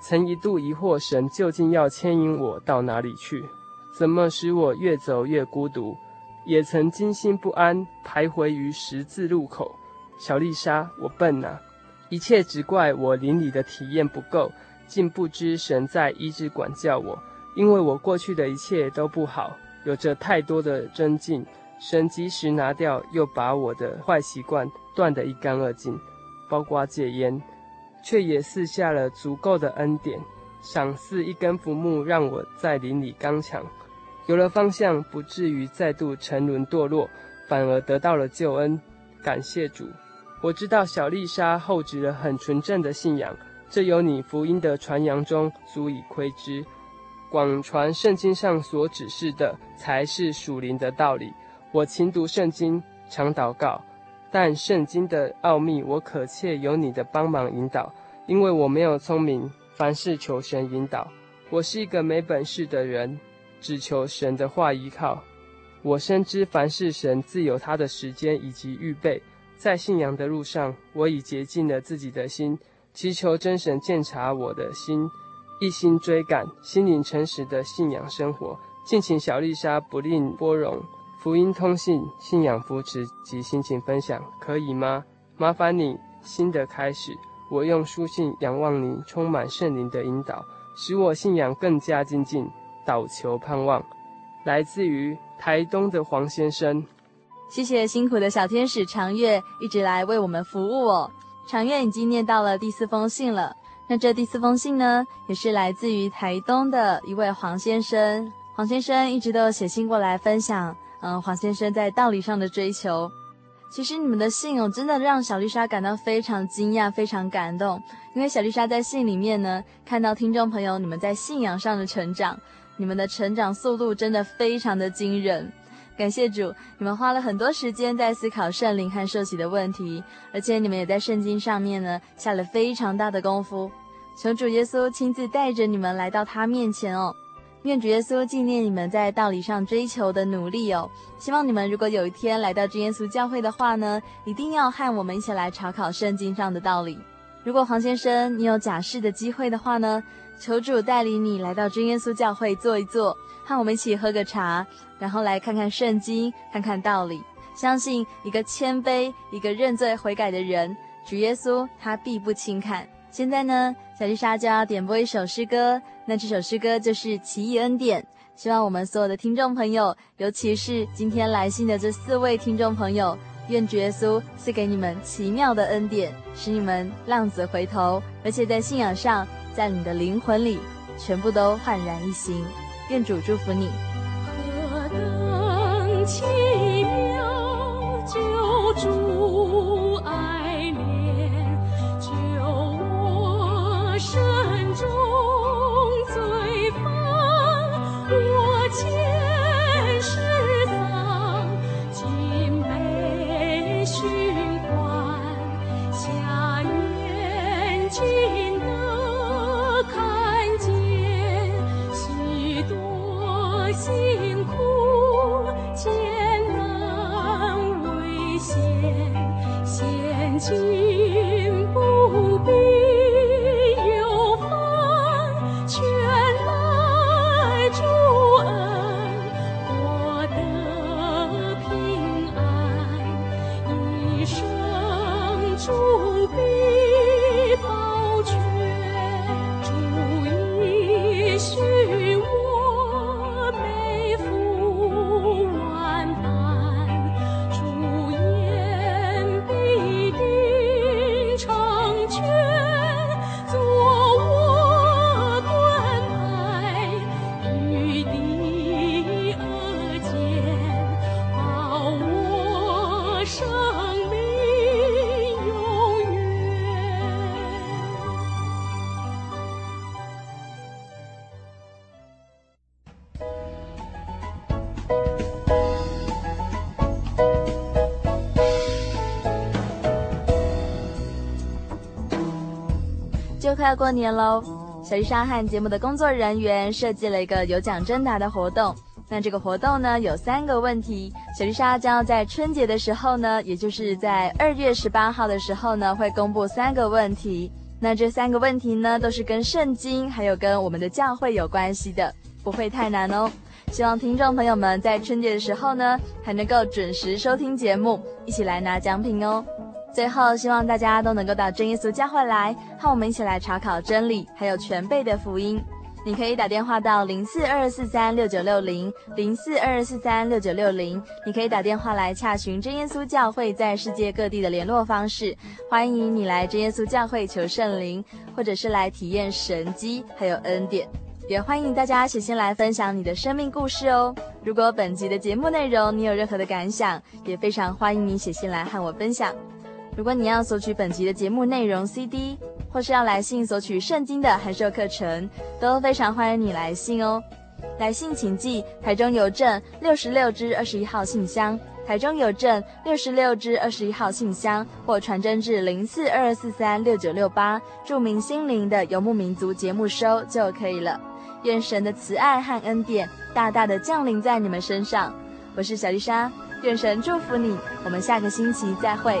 S7: 曾一度疑惑，神究竟要牵引我到哪里去？怎么使我越走越孤独？也曾惊心不安，徘徊于十字路口。小丽莎，我笨呐、啊！一切只怪我灵里的体验不够，竟不知神在医治管教我。因为我过去的一切都不好，有着太多的争竞。神及时拿掉，又把我的坏习惯断得一干二净，包括戒烟，却也赐下了足够的恩典，赏赐一根浮木，让我在林里刚强。有了方向，不至于再度沉沦堕落，反而得到了救恩。感谢主！我知道小丽莎厚植了很纯正的信仰，这有你福音的传扬中足以窥知。广传圣经上所指示的，才是属灵的道理。我勤读圣经，常祷告，但圣经的奥秘，我可切有你的帮忙引导，因为我没有聪明，凡事求神引导。我是一个没本事的人。只求神的话依靠，我深知凡事神自有他的时间以及预备。在信仰的路上，我已竭尽了自己的心，祈求真神鉴察我的心，一心追赶心灵诚实的信仰生活。敬请小丽莎不吝拨容，福音通信、信仰扶持及心情分享，可以吗？麻烦你新的开始，我用书信仰望你充满圣灵的引导，使我信仰更加精进。祷求盼望，来自于台东的黄先生。
S1: 谢谢辛苦的小天使长月一直来为我们服务哦。长月已经念到了第四封信了。那这第四封信呢，也是来自于台东的一位黄先生。黄先生一直都有写信过来分享，嗯，黄先生在道理上的追求。其实你们的信哦，真的让小丽莎感到非常惊讶，非常感动。因为小丽莎在信里面呢，看到听众朋友你们在信仰上的成长。你们的成长速度真的非常的惊人，感谢主，你们花了很多时间在思考圣灵和受洗的问题，而且你们也在圣经上面呢下了非常大的功夫。求主耶稣亲自带着你们来到他面前哦，愿主耶稣纪念你们在道理上追求的努力哦。希望你们如果有一天来到真耶稣教会的话呢，一定要和我们一起来查考圣经上的道理。如果黄先生你有假释的机会的话呢，求主带领你来到真耶稣教会坐一坐，和我们一起喝个茶，然后来看看圣经，看看道理。相信一个谦卑、一个认罪悔改的人，主耶稣他必不轻看。现在呢，小丽莎就要点播一首诗歌，那这首诗歌就是《奇异恩典》。希望我们所有的听众朋友，尤其是今天来信的这四位听众朋友，愿主耶稣赐给你们奇妙的恩典，使你们浪子回头，而且在信仰上。在你的灵魂里，全部都焕然一新。愿主祝福你。
S8: 何等奇妙，救主
S1: 快要过年喽，小丽莎和节目的工作人员设计了一个有奖征答的活动。那这个活动呢，有三个问题，小丽莎将要在春节的时候呢，也就是在二月十八号的时候呢，会公布三个问题。那这三个问题呢，都是跟圣经还有跟我们的教会有关系的，不会太难哦。希望听众朋友们在春节的时候呢，还能够准时收听节目，一起来拿奖品哦。最后，希望大家都能够到真耶稣教会来，和我们一起来查考真理，还有全备的福音。你可以打电话到零四二四三六九六零零四二四三六九六零，你可以打电话来洽询真耶稣教会在世界各地的联络方式。欢迎你来真耶稣教会求圣灵，或者是来体验神迹还有恩典。也欢迎大家写信来分享你的生命故事哦。如果本集的节目内容你有任何的感想，也非常欢迎你写信来和我分享。如果你要索取本集的节目内容 CD，或是要来信索取圣经的函授课程，都非常欢迎你来信哦。来信请寄台中邮政六十六支二十一号信箱，台中邮政六十六支二十一号信箱，或传真至零四二二四三六九六八，注明心灵的游牧民族节目收就可以了。愿神的慈爱和恩典大大的降临在你们身上。我是小丽莎，愿神祝福你。我们下个星期再会。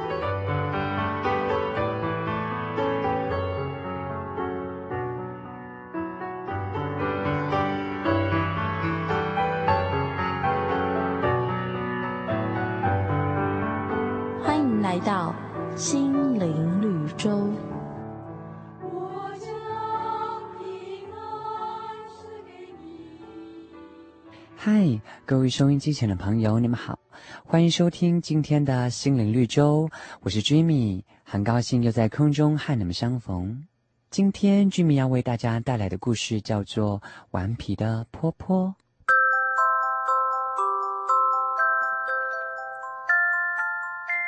S8: 嗨，各位收音机前的朋友，你们好，欢迎收听今天的心灵绿洲，我是 Jimmy，很高兴又在空中和你们相逢。今天 Jimmy 要为大家带来的故事叫做《顽皮的坡坡》，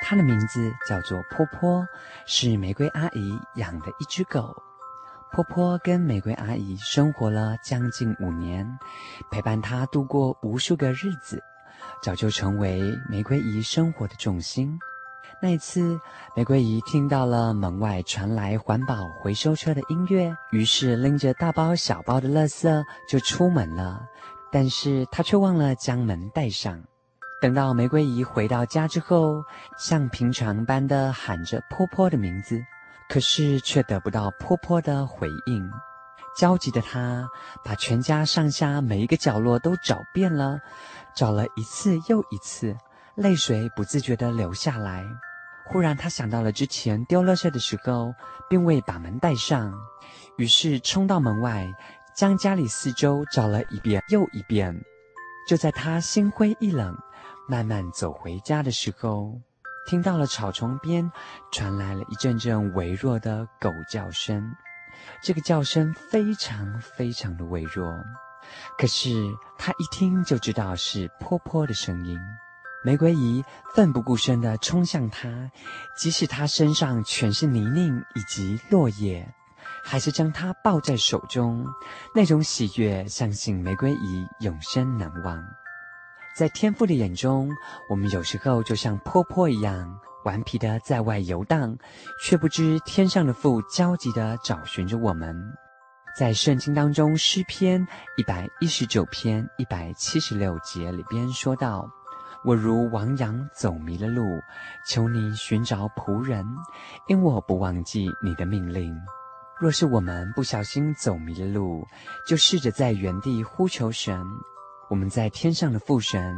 S8: 它的名字叫做坡坡，是玫瑰阿姨养的一只狗。波波跟玫瑰阿姨生活了将近五年，陪伴她度过无数个日子，早就成为玫瑰姨生活的重心。那一次，玫瑰姨听到了门外传来环保回收车的音乐，于是拎着大包小包的垃圾就出门了。但是她却忘了将门带上。等到玫瑰姨回到家之后，像平常般的喊着波波的名字。可是却得不到婆婆的回应，焦急的他把全家上下每一个角落都找遍了，找了一次又一次，泪水不自觉地流下来。忽然，他想到了之前丢垃圾的时候，并未把门带上，于是冲到门外，将家里四周找了一遍又一遍。就在他心灰意冷，慢慢走回家的时候，听到了草丛边传来了一阵阵微弱的狗叫声，这个叫声非常非常的微弱，可是他一听就知道是坡坡的声音。玫瑰姨奋不顾身地冲向他，即使他身上全是泥泞以及落叶，还是将他抱在手中，那种喜悦，相信玫瑰姨永生难忘。在天父的眼中，我们有时候就像泼泼一样，顽皮的在外游荡，却不知天上的父焦急的找寻着我们。在圣经当中，诗篇一百一十九篇一百七十六节里边说道：“我如亡羊走迷了路，求你寻找仆人，因我不忘记你的命令。”若是我们不小心走迷了路，就试着在原地呼求神。我们在天上的父神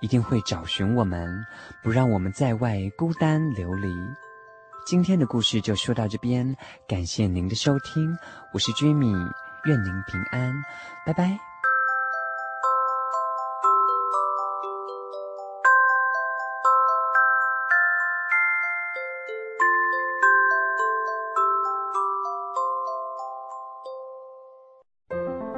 S8: 一定会找寻我们，不让我们在外孤单流离。今天的故事就说到这边，感谢您的收听，我是 Jimmy，愿您平安，拜拜。